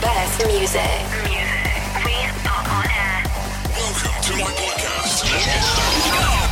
best music. music. We are on air. Welcome to my podcast. Let's get started.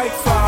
Can fight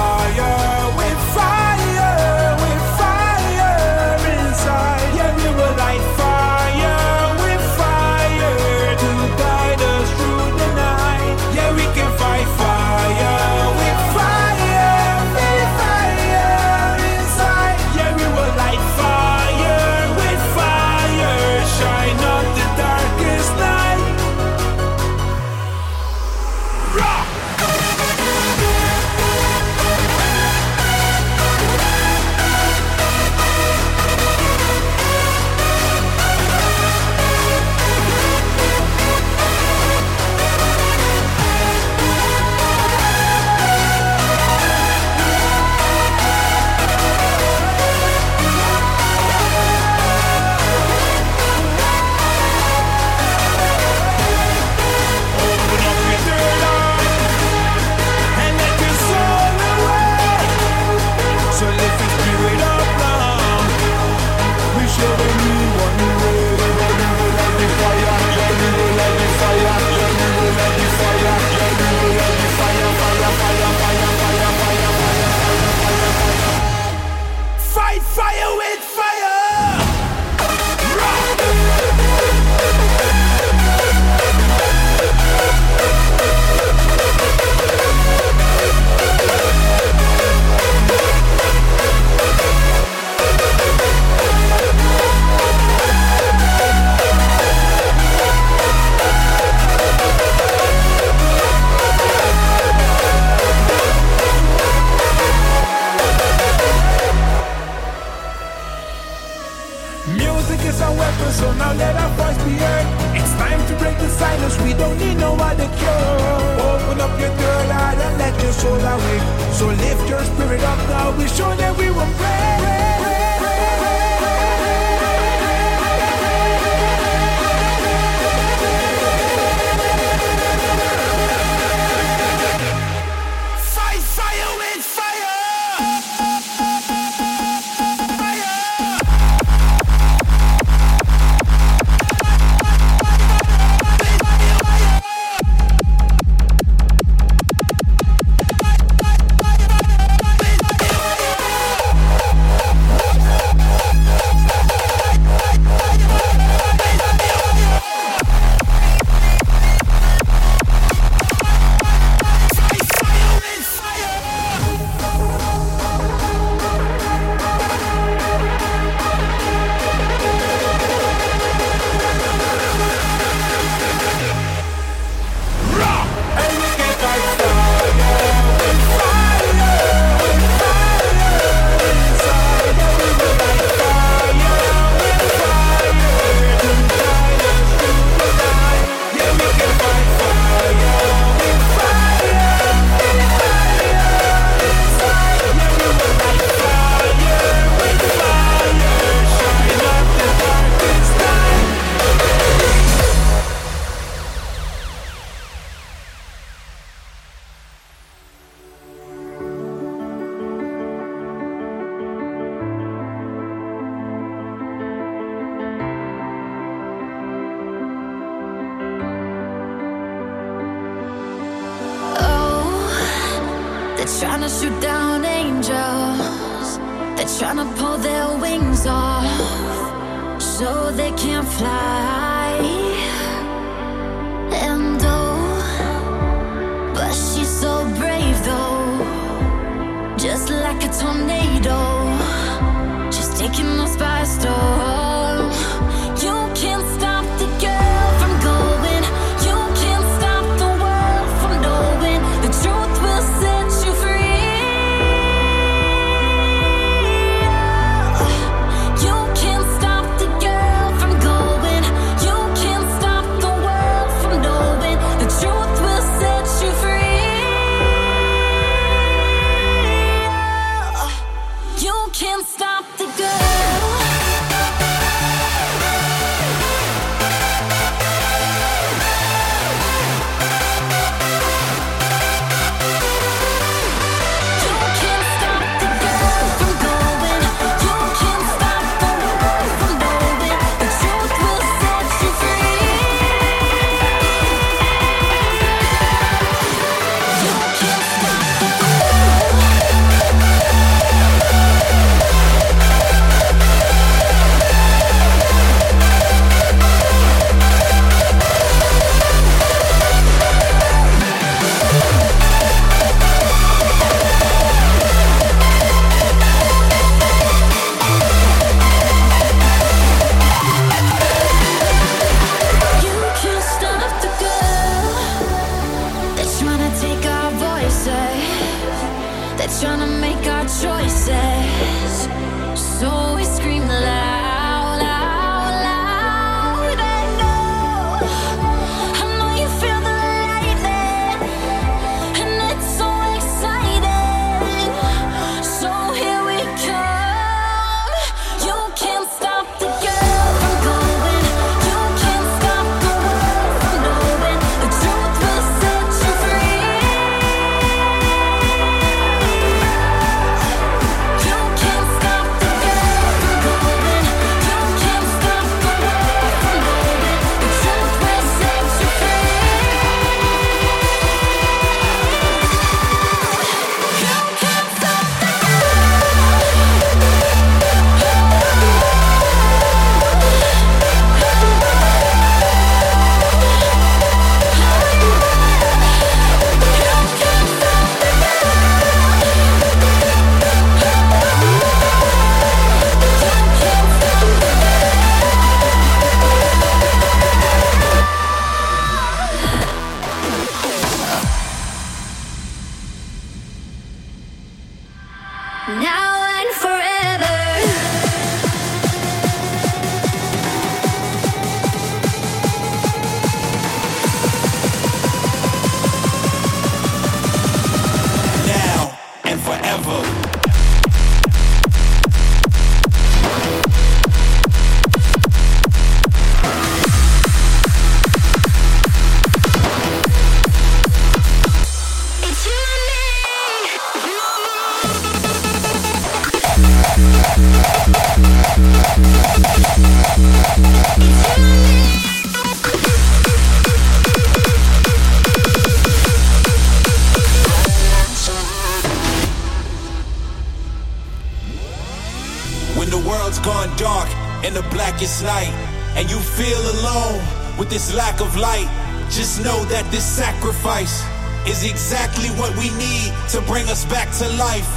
feel alone with this lack of light, just know that this sacrifice is exactly what we need to bring us back to life.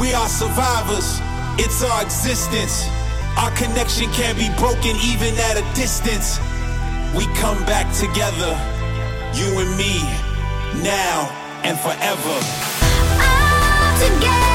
We are survivors, it's our existence. Our connection can't be broken even at a distance. We come back together, you and me, now and forever. All together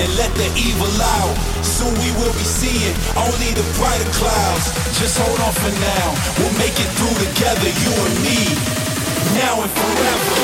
and let the evil out. Soon we will be seeing only the brighter clouds. Just hold on for now. We'll make it through together, you and me. Now and forever.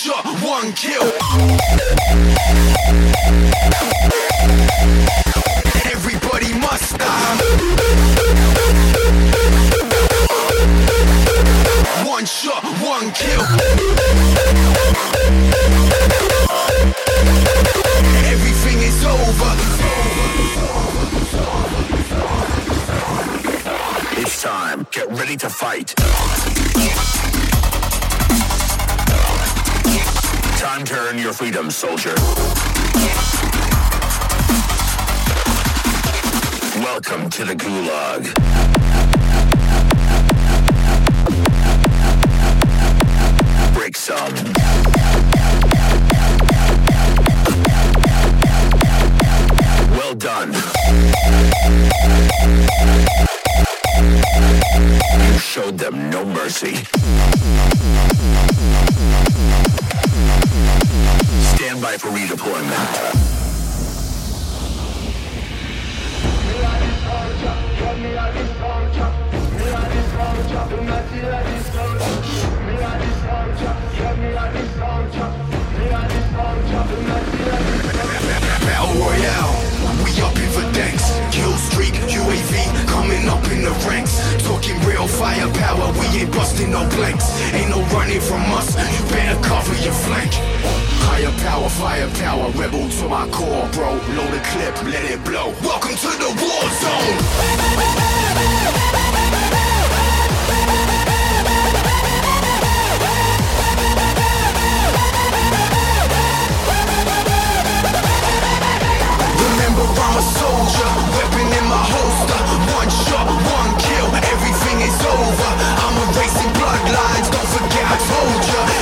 Shot, one kill. Everybody must die. One shot, one kill. Everything is over. It's time. Get ready to fight. Time to earn your freedom, soldier. Welcome to the Gulag. Well done. You showed them no mercy. Stand by for redeployment. Firepower, we ain't busting no blanks. Ain't no running from us, you better cover your flank. Higher power, firepower, rebel to my core, bro. Load the clip, let it blow. Welcome to the war zone. Remember I'm a soldier, weapon in my holster. Told ya.